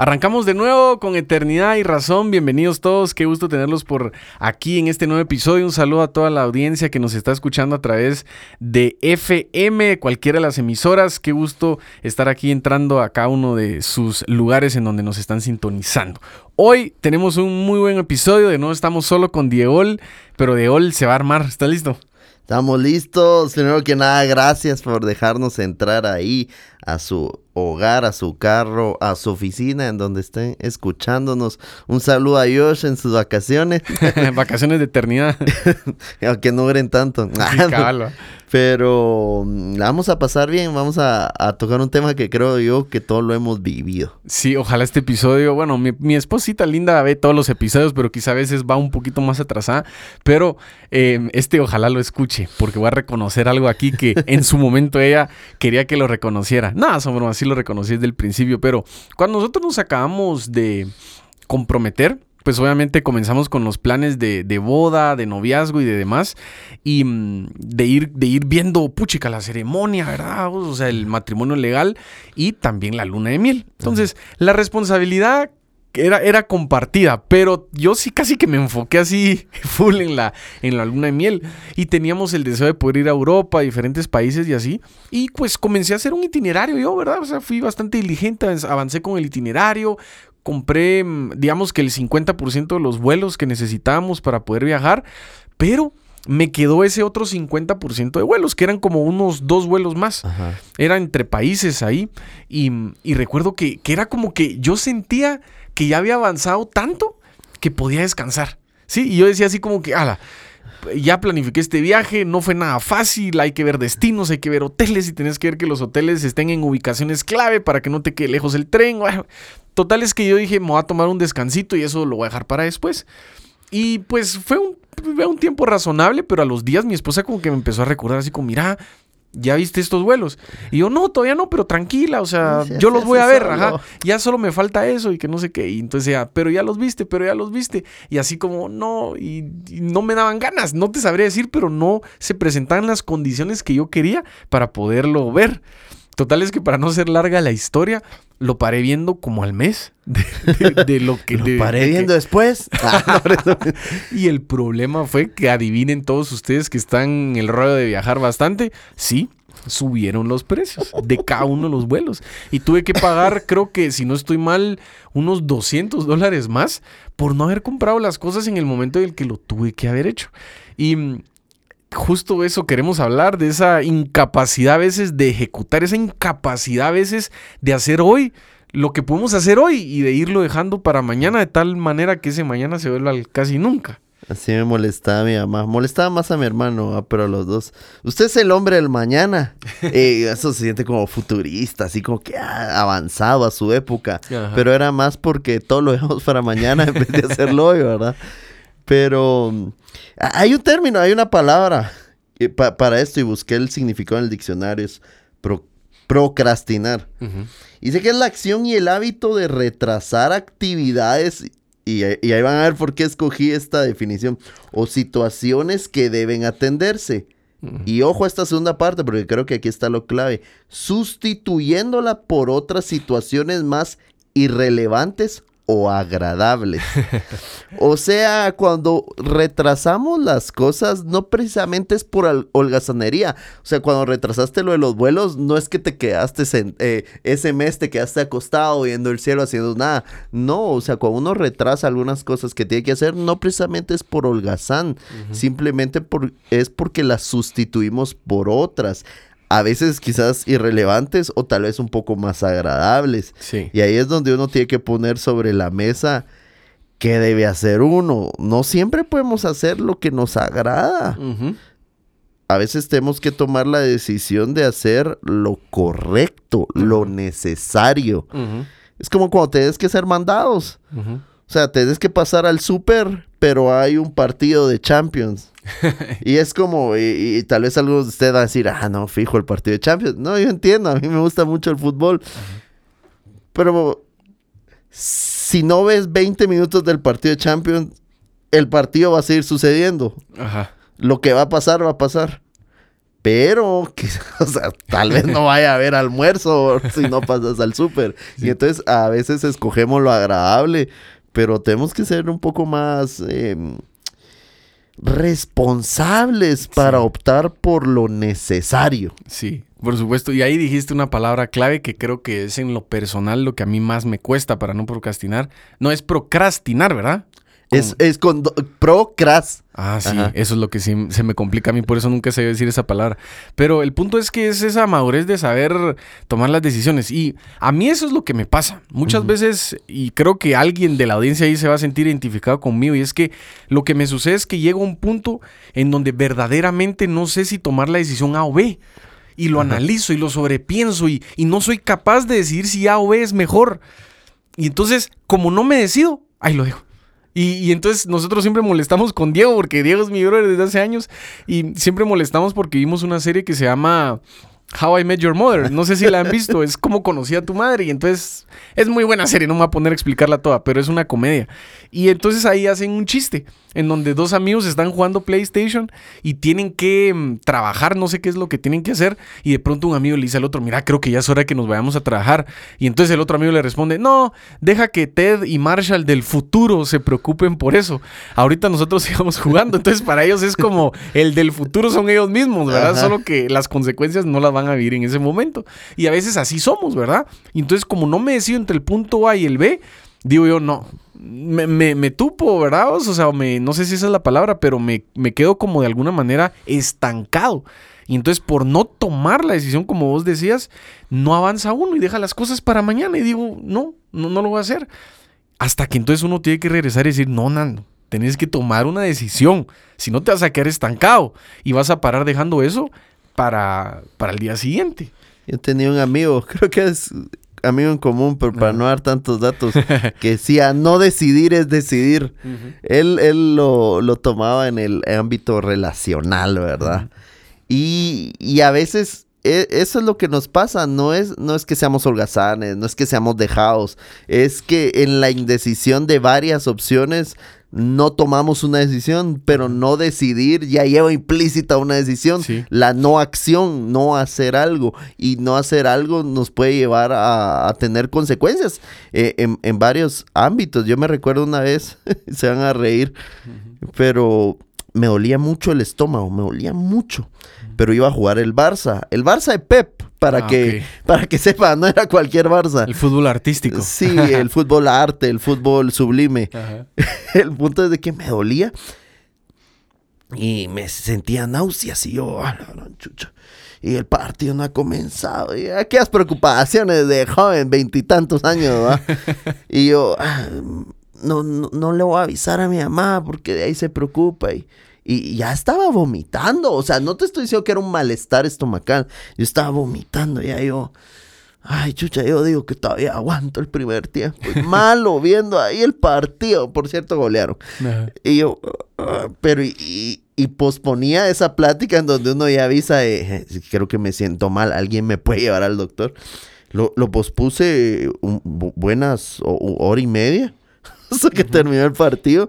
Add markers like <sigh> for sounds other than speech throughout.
Arrancamos de nuevo con Eternidad y Razón. Bienvenidos todos. Qué gusto tenerlos por aquí en este nuevo episodio. Un saludo a toda la audiencia que nos está escuchando a través de FM, cualquiera de las emisoras. Qué gusto estar aquí entrando a cada uno de sus lugares en donde nos están sintonizando. Hoy tenemos un muy buen episodio. De nuevo estamos solo con Diego, pero Diegol se va a armar. ¿Está listo? Estamos listos. Primero que nada, gracias por dejarnos entrar ahí a su hogar, a su carro, a su oficina, en donde estén escuchándonos. Un saludo a Josh en sus vacaciones. <laughs> vacaciones de eternidad. <laughs> Aunque no duren tanto. <laughs> Pero mm, vamos a pasar bien, vamos a, tocar un tema que creo yo que todos lo hemos vivido. Sí, ojalá este episodio, bueno, mi, esposita linda ve todos los episodios, pero quizá a veces va un poquito más atrasada, pero em, este ojalá lo escuche, porque voy a reconocer algo aquí que <laughs> en su momento ella quería que lo reconociera. Nada, no, así lo reconocí desde el principio, pero cuando nosotros nos acabamos de comprometer, pues obviamente comenzamos con los planes de, boda, de noviazgo y de demás, y mm, de ir, de ir viendo, puchica, la ceremonia, ¿verdad? O sea, el matrimonio legal y también la luna de miel. Entonces, la responsabilidad era, era compartida, pero yo sí casi que me enfoqué así <laughs> full en la, en la luna de miel. Y teníamos el deseo de poder ir a Europa, a diferentes países y así. Y pues comencé a hacer un itinerario yo, ¿verdad? O sea, fui bastante diligente, avancé con el itinerario, compré, mm, digamos que el 50% de los vuelos que necesitábamos para poder viajar, pero me quedó ese otro 50% de vuelos, que eran como unos dos vuelos más. Era entre países ahí. Y, y recuerdo que, que, era como que yo sentía que ya había avanzado tanto que podía descansar. Sí, y yo decía así como que, ala, ya planifiqué este viaje, no fue nada fácil, hay que ver destinos, hay que ver hoteles y tenés que ver que los hoteles estén en ubicaciones clave para que no te quede lejos el tren. <laughs> total es que yo dije, me voy a tomar un descansito y eso lo voy a dejar para después. Y pues fue un, un tiempo razonable, pero a los días mi esposa como que me empezó a recordar así como, mira, ¿ya viste estos vuelos? Y yo, no, todavía no, pero tranquila, o sea, yo los voy a ver, ajá, ya solo me falta eso y que no sé qué. Y entonces ya, pero ya los viste, pero ya los viste. Y así como, no, y, no me daban ganas, no te sabría decir, pero no se presentaban las condiciones que yo quería para poderlo ver. Total es que para no ser larga la historia, lo paré viendo como al mes de, lo que... <laughs> lo paré viendo después. <laughs> Y el problema fue que adivinen todos ustedes que están en el rollo de viajar bastante. Sí, subieron los precios de cada uno de los vuelos. Y tuve que pagar, <laughs> creo que si no estoy mal, unos 200 dólares más por no haber comprado las cosas en el momento en el que lo tuve que haber hecho. Y justo eso queremos hablar, de esa incapacidad a veces de ejecutar, esa incapacidad a veces de hacer hoy lo que podemos hacer hoy y de irlo dejando para mañana de tal manera que ese mañana se vuelva casi nunca. Así me molestaba a mi mamá. Molestaba más a mi hermano, ah, pero a los dos. Usted es el hombre del mañana. <laughs> Eh, eso se siente como futurista, así como que ha avanzado a su época. Pero era más porque todo lo dejamos para mañana en vez de hacerlo hoy, ¿verdad? <laughs> Pero mm, hay un término, hay una palabra eh, para esto y busqué el significado en el diccionario, es procrastinar. Y sé que es la acción y el hábito de retrasar actividades, y, ahí van a ver por qué escogí esta definición, o situaciones que deben atenderse. Y ojo a esta segunda parte, porque creo que aquí está lo clave, sustituyéndola por otras situaciones más irrelevantes o agradables. o sea, cuando retrasamos las cosas, no precisamente es por holgazanería. O sea, cuando retrasaste lo de los vuelos, no es que te quedaste eh, ese mes, te quedaste acostado viendo el cielo haciendo nada. No, o sea, cuando uno retrasa algunas cosas que tiene que hacer, no precisamente es por holgazán, simplemente por, es porque las sustituimos por otras a veces quizás irrelevantes o tal vez un poco más agradables. Y ahí es donde uno tiene que poner sobre la mesa qué debe hacer uno. No siempre podemos hacer lo que nos agrada. A veces tenemos que tomar la decisión de hacer lo correcto, lo necesario. Es como cuando tienes que ser mandados. O sea, tienes que pasar al súper, pero hay un partido de Champions. <laughs> y es como, y, tal vez algunos de ustedes van a decir, ah, no, fijo el partido de Champions. No, yo entiendo, a mí me gusta mucho el fútbol. Pero si no ves 20 minutos del partido de Champions, el partido va a seguir sucediendo. Lo que va a pasar, va a pasar. pero que, <laughs> o sea, tal vez no vaya a haber almuerzo si no pasas al súper. <laughs> Y entonces a veces escogemos lo agradable, pero tenemos que ser un poco más em, responsables para optar por lo necesario. Sí, por supuesto. Y ahí dijiste una palabra clave que creo que es en lo personal lo que a mí más me cuesta para no procrastinar. No es procrastinar, ¿verdad? Es, es con procras. Ah, sí, eso es lo que sí se me complica a mí, por eso nunca sé decir esa palabra. Pero el punto es que es esa madurez de saber tomar las decisiones. Y a mí eso es lo que me pasa. Muchas veces, y creo que alguien de la audiencia ahí se va a sentir identificado conmigo, y es que lo que me sucede es que llego a un punto en donde verdaderamente no sé si tomar la decisión A o B. Y lo analizo y lo sobrepienso y, y no soy capaz de decidir si A o B es mejor. Y entonces, como no me decido, ahí lo dejo. Y, entonces nosotros siempre molestamos con Diego, porque Diego es mi brother desde hace años. Y siempre molestamos porque vimos una serie que se llama How I Met Your Mother. No sé si la han visto, es como conocí a tu madre. Y entonces es muy buena serie, no me voy a poner a explicarla toda, pero es una comedia. Y entonces ahí hacen un chiste en donde dos amigos están jugando PlayStation y tienen que mm, trabajar, no sé qué es lo que tienen que hacer. Y de pronto un amigo le dice al otro, mira, creo que ya es hora que nos vayamos a trabajar. Y entonces el otro amigo le responde, no, deja que Ted y Marshall del futuro se preocupen por eso. Ahorita nosotros <laughs> sigamos jugando. Entonces para ellos es como el del futuro son ellos mismos, ¿verdad? Solo que las consecuencias no las van a vivir en ese momento. Y a veces así somos, ¿verdad? Y entonces como no me decido entre el punto A y el B, digo yo, no, me, me, tupo, ¿verdad? O sea, me, no sé si esa es la palabra, pero me, me, quedo como de alguna manera estancado. Y entonces por no tomar la decisión, como vos decías, no avanza uno y deja las cosas para mañana. Y digo, no, no, no lo voy a hacer. Hasta que entonces uno tiene que regresar y decir, no, Nando, tenés que tomar una decisión. Si no te vas a quedar estancado y vas a parar dejando eso para, para el día siguiente. Yo tenía un amigo, <laughs> creo que es amigo en común, pero para no dar tantos datos, <laughs> que decía, no decidir es decidir. Él, él lo, tomaba en el ámbito relacional, ¿verdad? y, y, a veces eso es lo que nos pasa, no es, no es que seamos holgazanes, no es que seamos dejados, es que en la indecisión de varias opciones no tomamos una decisión, pero no decidir ya lleva implícita una decisión. La no acción, no hacer algo. Y no hacer algo nos puede llevar a, tener consecuencias eh, en, varios ámbitos. Yo me recuerdo una vez, <laughs> se van a reír, pero me dolía mucho el estómago, me dolía mucho. Pero iba a jugar el Barça, el Barça de Pep para ah, que <laughs> para que sepa, no era cualquier Barça. El fútbol artístico. Sí, el <laughs> fútbol arte, el fútbol sublime. <laughs> El punto es de que me dolía y me sentía náuseas y yo, ah, chucha. Y el partido no ha comenzado. Y aquellas preocupaciones de joven, veintitantos años, ¿va? y yo, ah, no, no, no, le voy a avisar a mi mamá porque de ahí se preocupa. Y, y ya estaba vomitando. O sea, no te estoy diciendo que era un malestar estomacal. Yo estaba vomitando. Ya yo. Ay, chucha, yo digo que todavía aguanto el primer tiempo. Malo <laughs> viendo ahí el partido. Por cierto, golearon. Y yo, ah, pero y, posponía esa plática en donde uno ya avisa, eh, creo que me siento mal, alguien me puede llevar al doctor. Lo, pospuse buenas hora y media que terminó el partido.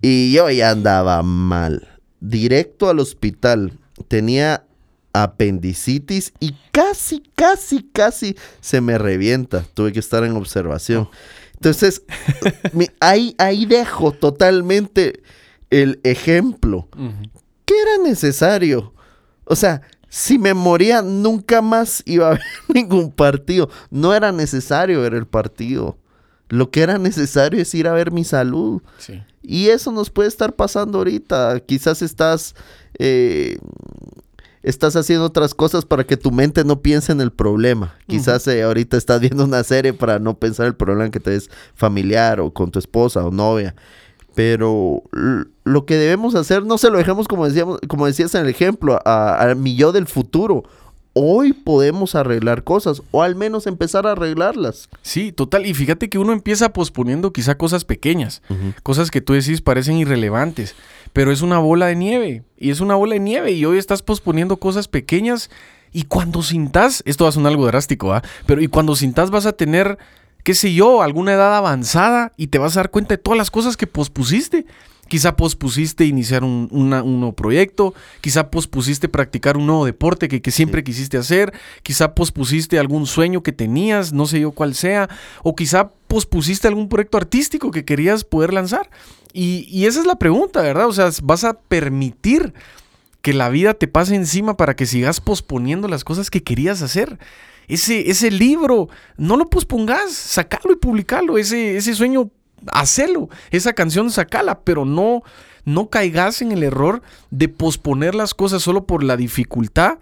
Y yo ya andaba mal. Directo al hospital. Tenía apendicitis y casi, casi, casi se me revienta. Tuve que estar en observación. Entonces, <laughs> ahí, ahí dejo totalmente el ejemplo. ¿Qué era necesario? O sea, si me moría, nunca más iba a haber <laughs> ningún partido. No era necesario ver el partido. Lo que era necesario es ir a ver mi salud. Y eso nos puede estar pasando ahorita. Quizás estás, eh, estás haciendo otras cosas para que tu mente no piense en el problema. Quizás eh, ahorita estás viendo una serie para no pensar el problema que te es familiar o con tu esposa o novia. Pero lo que debemos hacer, no se lo dejemos como decíamos, como decías en el ejemplo, a, a mi yo del futuro hoy podemos arreglar cosas o al menos empezar a arreglarlas. Sí, total. Y fíjate que uno empieza posponiendo quizá cosas pequeñas, cosas que tú decís parecen irrelevantes, pero es una bola de nieve y es una bola de nieve y hoy estás posponiendo cosas pequeñas y cuando sintas, esto va a sonar algo drástico, ¿ah? Pero y cuando sintas vas a tener, qué sé yo, alguna edad avanzada y te vas a dar cuenta de todas las cosas que pospusiste quizá pospusiste iniciar un, nuevo proyecto, quizá pospusiste practicar un nuevo deporte que, siempre quisiste hacer, quizá pospusiste algún sueño que tenías, no sé yo cuál sea, o quizá pospusiste algún proyecto artístico que querías poder lanzar. Y, y esa es la pregunta, ¿verdad? O sea, vas a permitir que la vida te pase encima para que sigas posponiendo las cosas que querías hacer. Ese, ese libro, no lo pospongas, sacalo y publicalo. Ese, ese sueño, hacelo. Esa canción, sacala, pero no, no caigas en el error de posponer las cosas solo por la dificultad,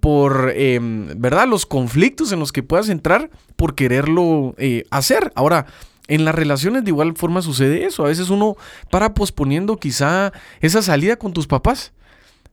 por, em, ¿verdad? Los conflictos en los que puedas entrar por quererlo eh, hacer. Ahora, en las relaciones de igual forma sucede eso. A veces uno para posponiendo quizá esa salida con tus papás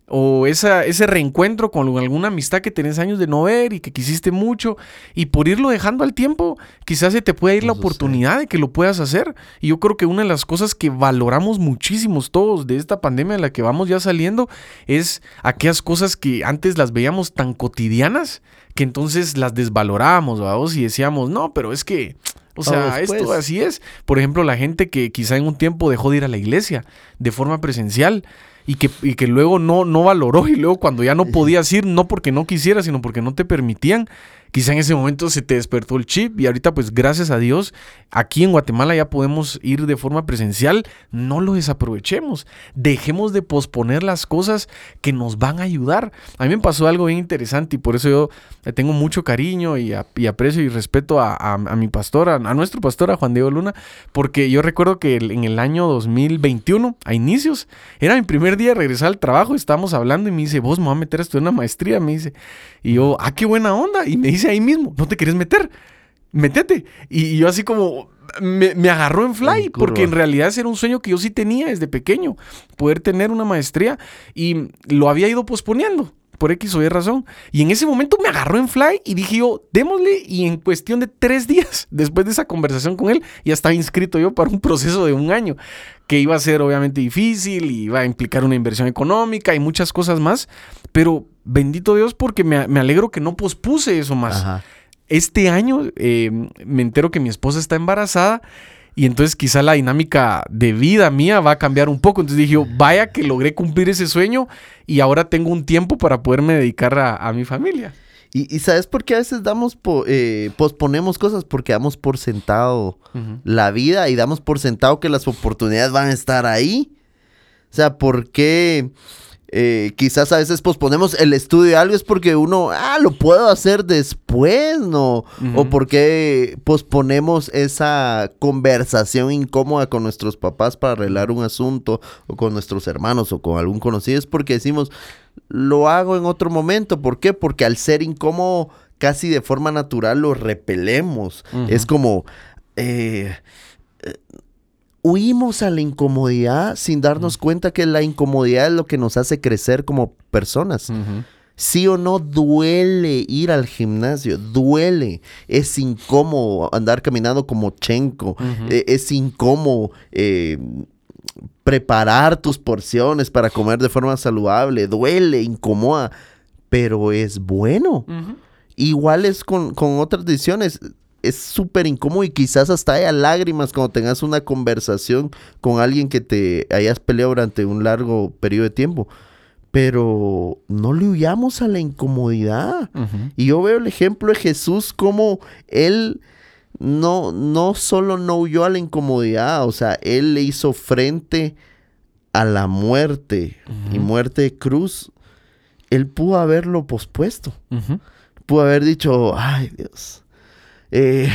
o esa, ese reencuentro con alguna amistad que tenés años de no ver y que quisiste mucho y por irlo dejando al tiempo, quizás se te pueda ir la oportunidad de que lo puedas hacer. Y yo creo que una de las cosas que valoramos muchísimos todos de esta pandemia en la que vamos ya saliendo es aquellas cosas que antes las veíamos tan cotidianas que entonces las desvaloramos, vamos, y decíamos, no, pero es que... O sea, esto así es. Por ejemplo, la gente que quizá en un tiempo dejó de ir a la iglesia de forma presencial y que, y que luego no, no valoró y luego cuando ya no podías ir, no porque no quisiera, sino porque no te permitían, quizá en ese momento se te despertó el chip y ahorita pues gracias a Dios aquí en Guatemala ya podemos ir de forma presencial, no lo desaprovechemos, dejemos de posponer las cosas que nos van a ayudar. A mí me pasó algo bien interesante y por eso yo tengo mucho cariño y, aprecio y respeto a, mi pastor, a, nuestro pastor, a Juan Diego Luna, porque yo recuerdo que en el año 2021, a inicios, era mi primer día de regresar al trabajo, estábamos hablando y me dice, vos me voy a meter a estudiar una maestría, me dice, y yo, ah, qué buena onda, y me dice ahí mismo, no te quieres meter métete. Y, yo así como, me, agarró en fly, porque en realidad era un sueño que yo sí tenía desde pequeño, poder tener una maestría y lo había ido posponiendo por X o Y razón. Y en ese momento me agarró en fly y dije yo, démosle. Y en cuestión de tres días, <laughs> después de esa conversación con él, ya estaba inscrito yo para un proceso de un año, que iba a ser obviamente difícil, y iba a implicar una inversión económica y muchas cosas más. Pero bendito Dios porque me, alegro que no pospuse eso más. Este año eh, me entero que mi esposa está embarazada y entonces quizá la dinámica de vida mía va a cambiar un poco. Entonces dije, vaya que logré cumplir ese sueño y ahora tengo un tiempo para poderme dedicar a, mi familia. Y, sabes por qué a veces damos eh, posponemos cosas porque damos por sentado la vida y damos por sentado que las oportunidades van a estar ahí. O sea, ¿por qué eh, quizás a veces posponemos el estudio de algo es porque uno, ah, lo puedo hacer después, ¿no? O porque posponemos esa conversación incómoda con nuestros papás para arreglar un asunto, o con nuestros hermanos, o con algún conocido, es porque decimos, lo hago en otro momento. ¿Por qué? Porque al ser incómodo, casi de forma natural lo repelemos. Es como... Eh, huimos a la incomodidad sin darnos cuenta que la incomodidad es lo que nos hace crecer como personas. Sí o no duele ir al gimnasio, duele, es incómodo andar caminando como Chenko, e, es incómodo eh, preparar tus porciones para comer de forma saludable, duele, incomoda, pero es bueno. Igual es con, con otras decisiones es súper incómodo y quizás hasta haya lágrimas cuando tengas una conversación con alguien que te hayas peleado durante un largo periodo de tiempo. Pero no le huyamos a la incomodidad. Y yo veo el ejemplo de Jesús como él no, no solo no huyó a la incomodidad, o sea, él le hizo frente a la muerte y muerte de cruz. Él pudo haberlo pospuesto. Pudo haber dicho, ay Dios, eh,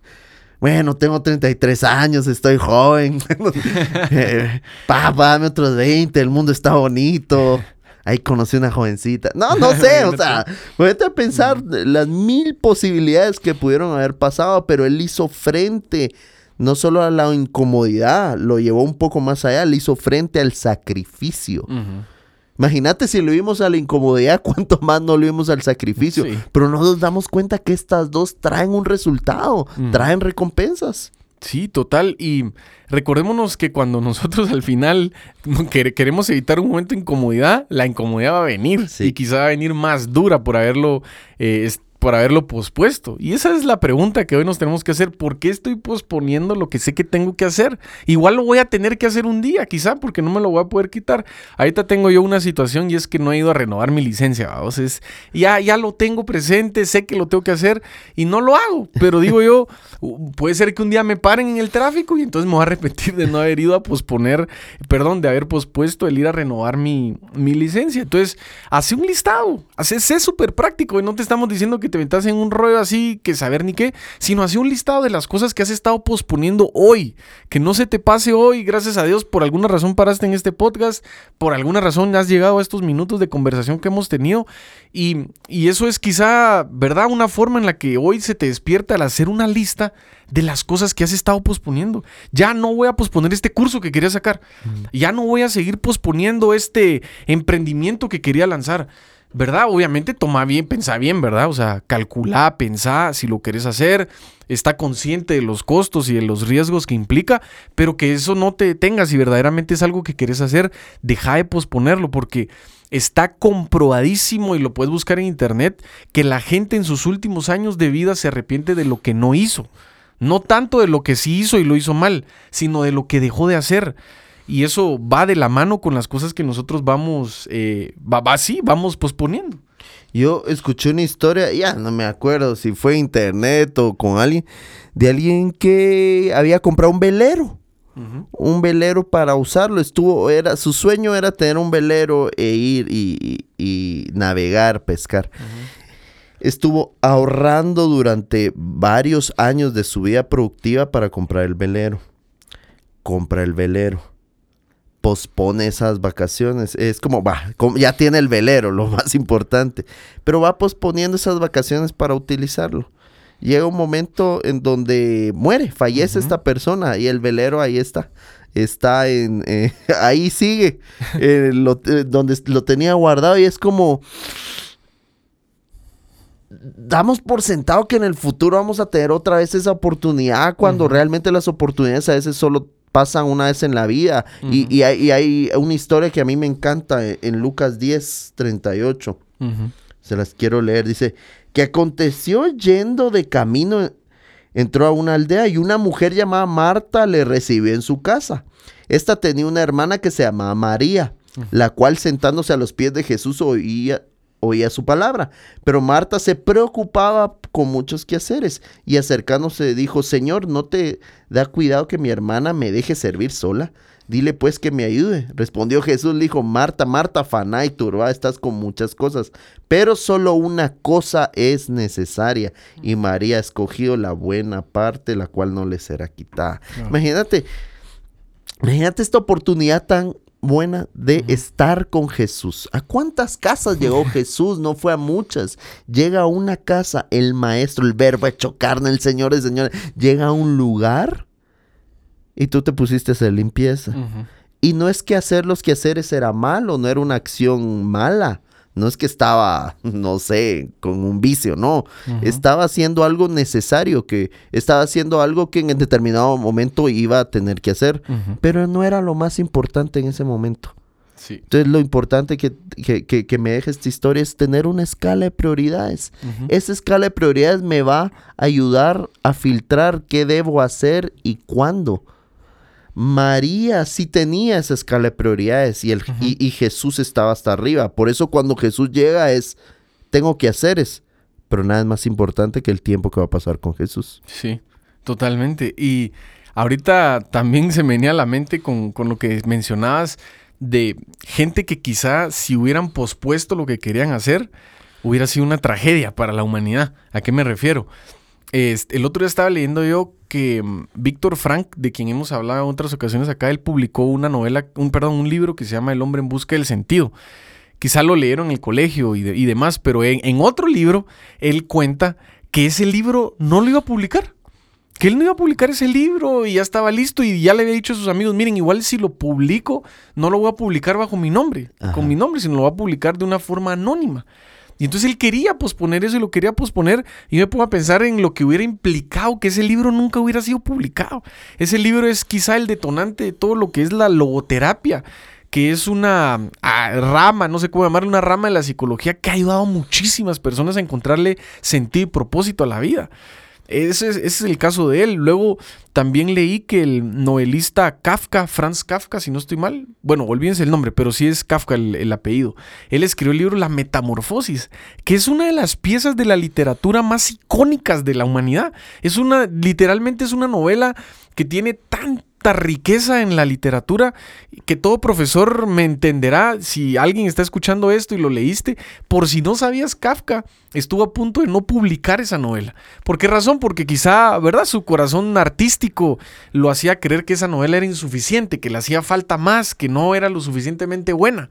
<laughs> bueno, tengo 33 años, estoy joven. <laughs> eh, papá, dame otros 20, el mundo está bonito. Ahí conocí una jovencita. No, no <laughs> sé, o sea, vete a pensar las mil posibilidades que pudieron haber pasado, pero él hizo frente no solo a la incomodidad, lo llevó un poco más allá, le hizo frente al sacrificio. Imagínate si lo vimos a la incomodidad, <laughs> cuánto más no lo vimos al sacrificio. Pero no nos damos cuenta que estas dos traen un resultado, mm. traen recompensas. Sí, total. Y recordémonos que cuando <laughs> nosotros al final queremos evitar un momento de incomodidad, la incomodidad va a venir. Y quizá va a venir más dura por haberlo, eh, por haberlo pospuesto. Y esa es la pregunta que hoy nos tenemos que hacer. ¿Por qué estoy posponiendo lo que sé que tengo que hacer? Igual lo voy a tener que hacer un día, quizá, porque no me lo voy a poder quitar. Ahorita tengo yo una situación y es que no he ido a renovar mi licencia. Entonces, ya, ya lo tengo presente, sé que lo tengo que hacer y no lo hago. Pero digo yo, <laughs> puede ser que un día me paren en el tráfico y entonces me voy a arrepentir de no haber ido a posponer, perdón, de haber pospuesto el ir a renovar mi, mi licencia. Entonces, hace un listado, hace, sé súper práctico y no te estamos diciendo que te metas en un rollo así que saber ni qué, sino hace un listado de las cosas que has estado posponiendo hoy, que no se te pase hoy, gracias a Dios, por alguna razón paraste en este podcast, por alguna razón has llegado a estos minutos de conversación que hemos tenido y, y eso es quizá, ¿verdad? Una forma en la que hoy se te despierta al hacer una lista de las cosas que has estado posponiendo. Ya no voy a posponer este curso que quería sacar. Ya no voy a seguir posponiendo este emprendimiento que quería lanzar. ¿Verdad? Obviamente toma bien, pensá bien, ¿verdad? O sea, calcula, pensá si lo querés hacer, está consciente de los costos y de los riesgos que implica, pero que eso no te detenga. Si verdaderamente es algo que querés hacer, deja de posponerlo porque está comprobadísimo y lo puedes buscar en internet que la gente en sus últimos años de vida se arrepiente de lo que no hizo. No tanto de lo que sí hizo y lo hizo mal, sino de lo que dejó de hacer. Y eso va de la mano con las cosas que nosotros vamos, eh, va, así, vamos posponiendo. Yo escuché una historia, ya no me acuerdo si fue internet o con alguien, de alguien que había comprado un velero. Un velero para usarlo. Estuvo, era, su sueño era tener un velero e ir y, navegar, pescar. Estuvo ahorrando durante varios años de su vida productiva para comprar el velero. Compra el velero pospone esas vacaciones. Es como, va, ya tiene el velero, lo <laughs> más importante, pero va posponiendo esas vacaciones para utilizarlo. Llega un momento en donde muere, fallece esta persona y el velero ahí está. Está en, eh, <laughs> ahí sigue, eh, eh, donde lo tenía guardado y es como, damos por sentado que en el futuro vamos a tener otra vez esa oportunidad cuando realmente las oportunidades a veces solo pasan una vez en la vida. y, hay, una historia que a mí me encanta eh, en Lucas 10, 38. Se las quiero leer. Dice, que aconteció yendo de camino, entró a una aldea y una mujer llamada Marta le recibió en su casa. Esta tenía una hermana que se llamaba María, la cual sentándose a los pies de Jesús oía, oía su palabra. Pero Marta se preocupaba con muchos quehaceres y acercándose dijo, Señor, ¿no te da cuidado que mi hermana me deje servir sola? Dile pues que me ayude. Respondió Jesús, le dijo, Marta, Marta, faná y turba, estás con muchas cosas, pero solo una cosa es necesaria y María ha escogido la buena parte, la cual no le será quitada. Imagínate, imagínate esta oportunidad tan buena de estar con Jesús. ¿A cuántas casas llegó <laughs> Jesús? No fue a muchas. Llega a una casa, el maestro, el verbo hecho carne, el Señor de señores, llega a un lugar y tú te pusiste a hacer limpieza. Y no es que hacer los quehaceres era malo, no era una acción mala. No es que estaba, <laughs> no sé, con un vicio, no. Estaba haciendo algo necesario, que estaba haciendo algo que en determinado momento iba a tener que hacer, pero no era lo más importante en ese momento. Entonces lo importante que, que, me deje esta historia es tener una escala de prioridades. Esa escala de prioridades me va a ayudar a filtrar qué debo hacer y cuándo. María sí tenía esa escala de prioridades y, el, y, Jesús estaba hasta arriba. Por eso cuando Jesús llega es, tengo que hacer es, pero nada es más importante que el tiempo que va a pasar con Jesús. Sí, totalmente. Y ahorita también se me venía a la mente con, con lo que mencionabas de gente que quizá si hubieran pospuesto lo que querían hacer, hubiera sido una tragedia para la humanidad. ¿A qué me refiero? Este, el otro día estaba leyendo yo que mm, Víctor Frank, de quien hemos hablado en otras ocasiones acá, él publicó una novela, un, perdón, un libro que se llama El hombre en busca del sentido. Quizá lo leyeron en el colegio y, demás, pero en, en, otro libro él cuenta que ese libro no lo iba a publicar. Que él no iba a publicar ese libro y ya estaba listo y ya le había dicho a sus amigos, miren, igual si lo publico, no lo voy a publicar bajo mi nombre, con mi nombre, sino lo voy a publicar de una forma anónima. Y entonces él quería posponer eso y lo quería posponer. Y me pongo a pensar en lo que hubiera implicado que ese libro nunca hubiera sido publicado. Ese libro es quizá el detonante de todo lo que es la logoterapia que es una ah, rama, no sé cómo llamarle, una rama de la psicología que ha ayudado a muchísimas personas a encontrarle sentido y propósito a la vida. Ese es, el caso de él. Luego también leí que el novelista Kafka, Franz Kafka, si no estoy mal, bueno, olvídense el nombre, pero sí es Kafka el, el, apellido. Él escribió el libro La Metamorfosis, que es una de las piezas de la literatura más icónicas de la humanidad. Es una, literalmente es una novela que tiene tan riqueza en la literatura que todo profesor me entenderá si alguien está escuchando esto y lo leíste. Por si no sabías, Kafka estuvo a punto de no publicar esa novela. ¿Por qué razón? Porque quizá, ¿verdad? Su corazón artístico lo hacía creer que esa novela era insuficiente, que le hacía falta más, que no era lo suficientemente buena.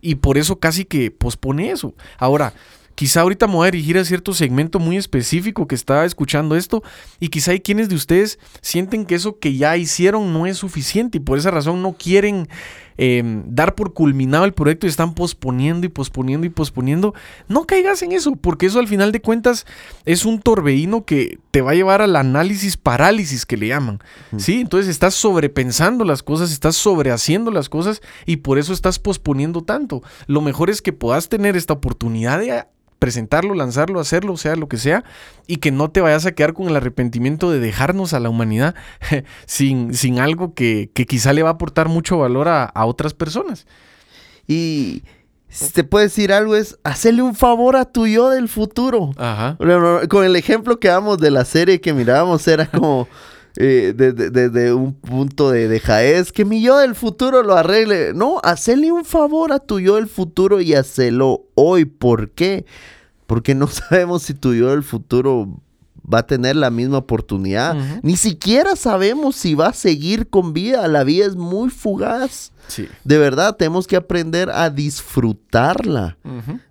Y por eso casi que pospone eso. Ahora, Quizá ahorita me voy a dirigir a cierto segmento muy específico que está escuchando esto y quizá hay quienes de ustedes sienten que eso que ya hicieron no es suficiente y por esa razón no quieren em, dar por culminado el proyecto y están posponiendo y posponiendo y posponiendo. No caigas en eso porque eso al final de cuentas es un torbellino que te va a llevar al análisis parálisis que le llaman. ¿sí? Entonces estás sobrepensando las cosas, estás sobrehaciendo las cosas y por eso estás posponiendo tanto. Lo mejor es que puedas tener esta oportunidad de presentarlo, lanzarlo, hacerlo, sea lo que sea, y que no te vayas a quedar con el arrepentimiento de dejarnos a la humanidad <laughs> sin, sin algo que, quizá le va a aportar mucho valor a, otras personas. Y si te puede decir algo es hacerle un favor a tu yo del futuro. Ajá. Con el ejemplo que damos de la serie que mirábamos era como... <laughs> Eh, desde, un punto de, de Jaez, que mi yo del futuro lo arregle. No, hacerle un favor a tu yo del futuro y hacelo hoy. ¿Por qué? Porque no <laughs> sabemos si tu yo del futuro va a tener la misma oportunidad. Ni siquiera sabemos si va a seguir con vida. La vida es muy fugaz. De verdad, tenemos que aprender a disfrutarla.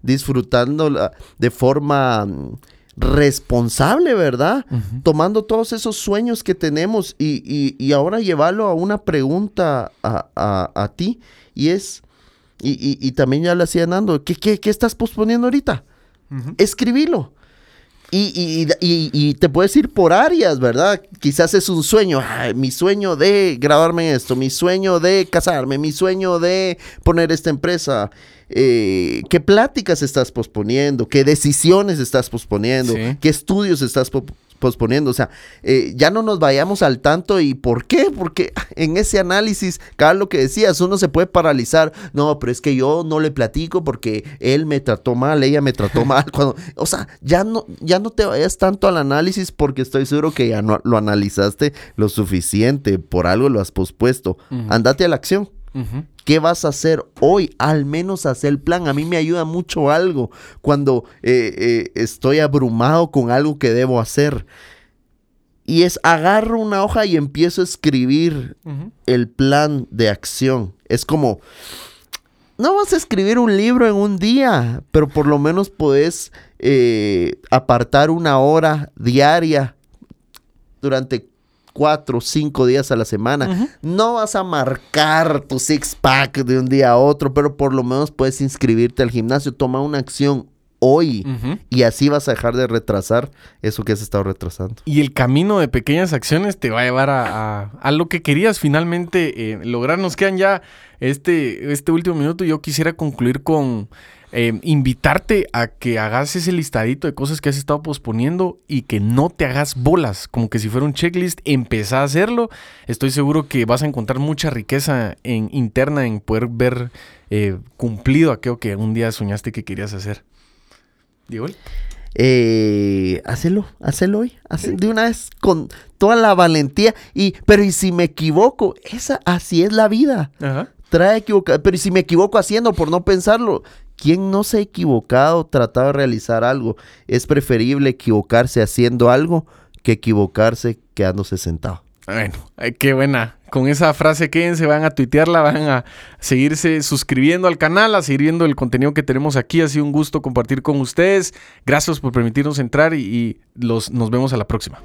Disfrutándola de forma responsable, ¿verdad? Tomando todos esos sueños que tenemos y, ahora llevarlo a una pregunta a, ti y es, y, también ya le hacía Nando, ¿qué, qué, estás posponiendo ahorita? Escribilo. Y, y, te puedes ir por áreas, ¿verdad? Quizás es un sueño, mi sueño de grabarme esto, mi sueño de casarme, mi sueño de poner esta empresa, eh, qué pláticas estás posponiendo, qué decisiones estás posponiendo, qué estudios estás posponiendo. O sea, eh, ya no nos vayamos al tanto. ¿Y por qué? Porque <laughs> en ese análisis, cada lo que decías, uno se puede paralizar. No, pero es que yo no le platico porque él me trató mal, ella me trató <laughs> mal. Cuando, o sea, ya no, ya no te vayas tanto al análisis porque estoy seguro que ya no lo analizaste lo suficiente. Por algo lo has pospuesto. Andate a la acción. ¿Qué vas a hacer hoy? Al menos hacer el plan. A mí me ayuda mucho algo cuando eh, eh, estoy abrumado con algo que debo hacer. Y es agarro una hoja y empiezo a escribir el plan de acción. Es como, no vas a escribir un libro en un día, pero por lo menos puedes eh, apartar una hora diaria durante cuatro o cinco días a la semana. No vas a marcar tu six pack de un día a otro, pero por lo menos puedes inscribirte al gimnasio. Toma una acción hoy y así vas a dejar de retrasar eso que has estado retrasando. Y el camino de pequeñas acciones te va a llevar a, lo que querías finalmente eh, lograr. Nos quedan ya este, este último minuto. Yo quisiera concluir con eh, invitarte a que hagas ese listadito de cosas que has estado posponiendo y que no te hagas bolas, como que si fuera un checklist, empezá a hacerlo. Estoy seguro que vas a encontrar mucha riqueza en, interna en poder ver eh, cumplido aquello que un día soñaste que querías hacer. Diego. Eh, hacelo, hacelo hoy, de una vez con toda la valentía y pero y si me equivoco, esa así es la vida. Trae equivocar, pero y si me equivoco haciendo por no pensarlo, ¿Quién no se ha equivocado tratado de realizar algo? Es preferible equivocarse haciendo algo que equivocarse quedándose sentado. Bueno, qué buena. Con esa frase quédense, van a tuitearla, van a seguirse suscribiendo al canal, a seguir viendo el contenido que tenemos aquí. Ha sido un gusto compartir con ustedes. Gracias por permitirnos entrar y, los, nos vemos a la próxima.